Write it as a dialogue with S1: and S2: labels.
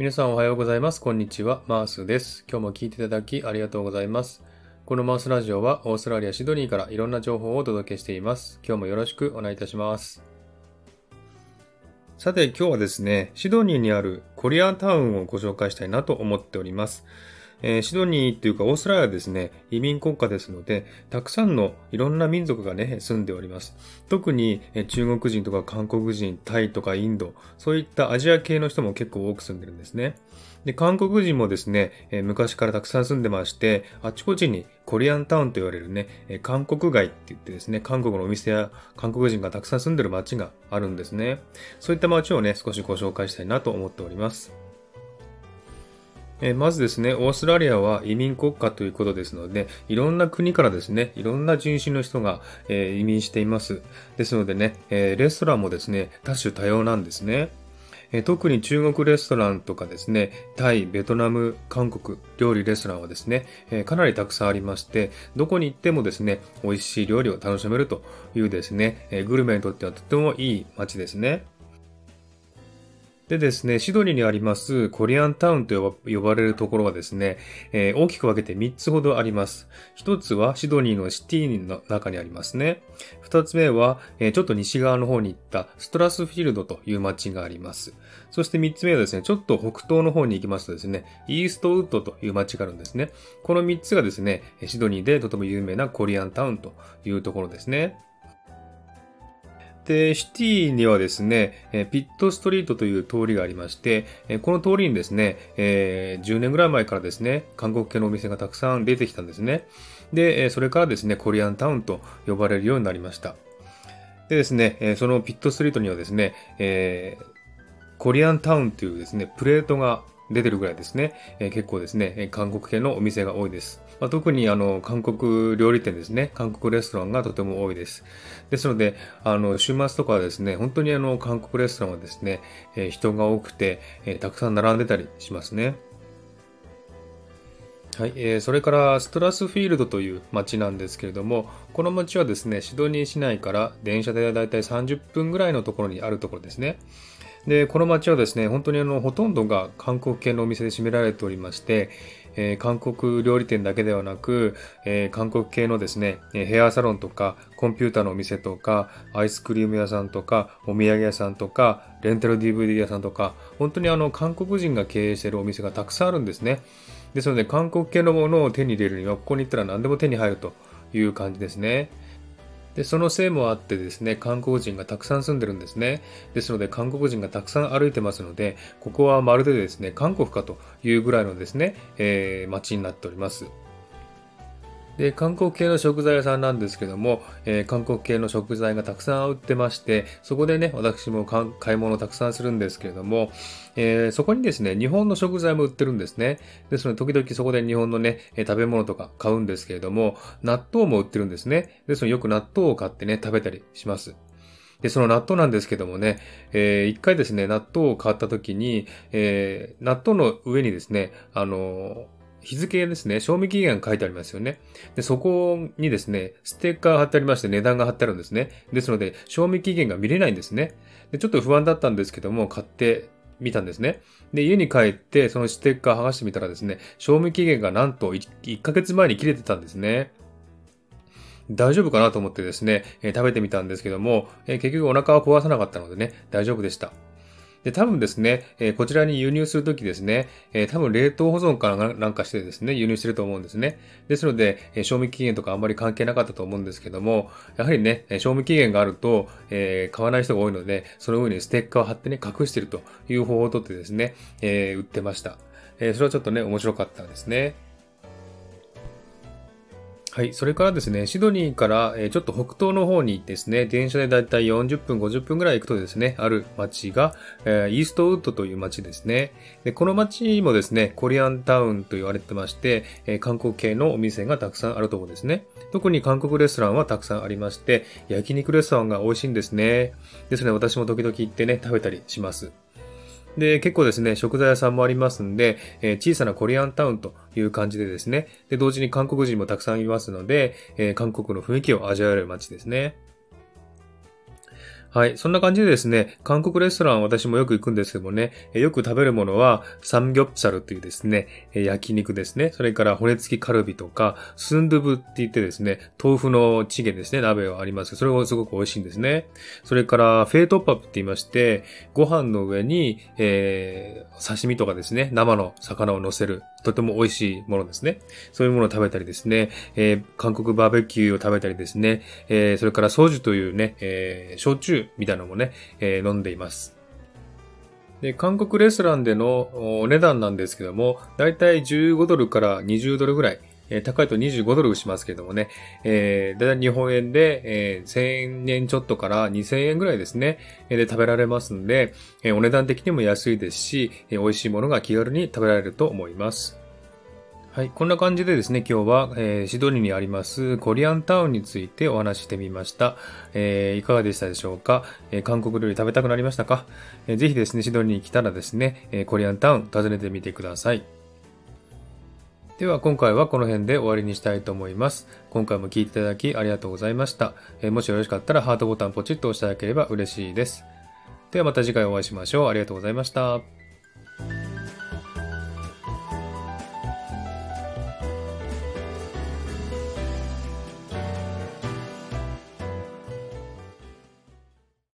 S1: 皆さんおはようございます。こんにちは。マースです。今日も聞いていただきありがとうございます。このマースラジオはオーストラリア・シドニーからいろんな情報をお届けしています。今日もよろしくお願いいたします。さて今日はですね、シドニーにあるコリアタウンをご紹介したいなと思っております。え、シドニーっていうかオーストラリアはですね、移民国家ですので、たくさんのいろんな民族がね、住んでおります。特に、え中国人とか韓国人、タイとかインド、そういったアジア系の人も結構多く住んでるんですね。で、韓国人もですね、え昔からたくさん住んでまして、あちこちにコリアンタウンと言われるね、え韓国街って言ってですね、韓国のお店や韓国人がたくさん住んでる街があるんですね。そういった街をね、少しご紹介したいなと思っております。えまずですね、オーストラリアは移民国家ということですので、いろんな国からですね、いろんな人種の人が、え移民しています。ですのでね、えレストランもですね、多種多様なんですね。え特に中国レストランとかですね、タイ、ベトナム、韓国、料理レストランはですね、えかなりたくさんありまして、どこに行ってもですね、美味しい料理を楽しめるというですね、えグルメにとってはとてもいい街ですね。でですね、シドニーにありますコリアンタウンと呼ばれるところはですね、えー、大きく分けて3つほどあります。1つはシドニーのシティの中にありますね。2つ目は、えー、ちょっと西側の方に行ったストラスフィールドという街があります。そして3つ目はですね、ちょっと北東の方に行きますとですね、イーストウッドという街があるんですね。この3つがですね、シドニーでとても有名なコリアンタウンというところですね。で、シティにはですね、ピットストリートという通りがありまして、この通りにですね、10年ぐらい前からですね、韓国系のお店がたくさん出てきたんですね。で、それからですね、コリアンタウンと呼ばれるようになりました。でですね、そのピットストリートにはですね、コリアンタウンというですね、プレートが出てるぐらいですね、えー、結構ですね、韓国系のお店が多いです。まあ、特にあの、韓国料理店ですね、韓国レストランがとても多いです。ですので、あの、週末とかはですね、本当にあの、韓国レストランはですね、えー、人が多くて、えー、たくさん並んでたりしますね。はい、えー、それからストラスフィールドという街なんですけれども、この街はですね、シドニー市内から電車でだいたい30分ぐらいのところにあるところですね。で、この街はですね、本当にあの、ほとんどが韓国系のお店で占められておりまして、えー、韓国料理店だけではなく、えー、韓国系のですね、ヘアサロンとか、コンピューターのお店とか、アイスクリーム屋さんとか、お土産屋さんとか、レンタル DVD 屋さんとか、本当にあの、韓国人が経営しているお店がたくさんあるんですね。ですので、韓国系のものを手に入れるには、ここに行ったら何でも手に入るという感じですね。で、そのせいもあってですね、韓国人がたくさん住んでるんですね。ですので、韓国人がたくさん歩いてますので、ここはまるでですね、韓国かというぐらいのですね、えー、街になっております。で、韓国系の食材屋さんなんですけども、えー、韓国系の食材がたくさん売ってまして、そこでね、私も買い物をたくさんするんですけれども、えー、そこにですね、日本の食材も売ってるんですね。ですので、時々そこで日本のね、食べ物とか買うんですけれども、納豆も売ってるんですね。ですので、よく納豆を買ってね、食べたりします。で、その納豆なんですけどもね、えー、一回ですね、納豆を買った時に、えー、納豆の上にですね、あのー日付ですね、賞味期限が書いてありますよね。で、そこにですね、ステッカー貼ってありまして値段が貼ってあるんですね。ですので、賞味期限が見れないんですね。で、ちょっと不安だったんですけども、買ってみたんですね。で、家に帰って、そのステッカー剥がしてみたらですね、賞味期限がなんと 1, 1ヶ月前に切れてたんですね。大丈夫かなと思ってですね、えー、食べてみたんですけども、えー、結局お腹は壊さなかったのでね、大丈夫でした。で、多分ですね、えー、こちらに輸入するときですね、えー、多分冷凍保存かなんかしてですね、輸入してると思うんですね。ですので、えー、賞味期限とかあんまり関係なかったと思うんですけども、やはりね、賞味期限があると、え買わない人が多いので、その上にステッカーを貼ってね、隠してるという方法をとってですね、え売ってました。えそれはちょっとね、面白かったんですね。はい。それからですね、シドニーから、えちょっと北東の方にですね、電車でだいたい40分、50分ぐらい行くとですね、ある街が、え、イーストウッドという街ですね。で、この街もですね、コリアンタウンと言われてまして、え、韓国系のお店がたくさんあるところですね。特に韓国レストランはたくさんありまして、焼肉レストランが美味しいんですね。ですね、私も時々行ってね、食べたりします。で、結構ですね、食材屋さんもありますんで、えー、小さなコリアンタウンという感じでですね、で、同時に韓国人もたくさんいますので、えー、韓国の雰囲気を味わえる街ですね。はい。そんな感じでですね、韓国レストラン私もよく行くんですけどもね、よく食べるものは、サムギョプサルというですね、焼肉ですね。それから骨付きカルビとか、スンドゥブって言ってですね、豆腐のチゲですね、鍋はありますそれがすごく美味しいんですね。それから、フェイトップアップって言いまして、ご飯の上に、えー、刺身とかですね、生の魚を乗せる、とても美味しいものですね。そういうものを食べたりですね、えー、韓国バーベキューを食べたりですね、えー、それから소주というね、えー、焼酎みたいなのもね、え、飲んでいます。で、韓国レストランでのお値段なんですけども、だいたい15ドルから20ドルぐらい、え、高いと25ドルしますけどもね、えー、だいたい日本円で、えー、1000円ちょっとから2000円ぐらいですね、え、で食べられますんで、え、お値段的にも安いですし、え、美味しいものが気軽に食べられると思います。はい。こんな感じでですね、今日は、えー、シドニーにありますコリアンタウンについてお話ししてみました。えー、いかがでしたでしょうか、えー、韓国料理食べたくなりましたか、えー、ぜひですね、シドニーに来たらですね、え、コリアンタウン訪ねてみてください。では今回はこの辺で終わりにしたいと思います。今回も聴いていただきありがとうございました。え、もしよろしかったらハートボタンポチッと押していただければ嬉しいです。ではまた次回お会いしましょう。ありがとうございました。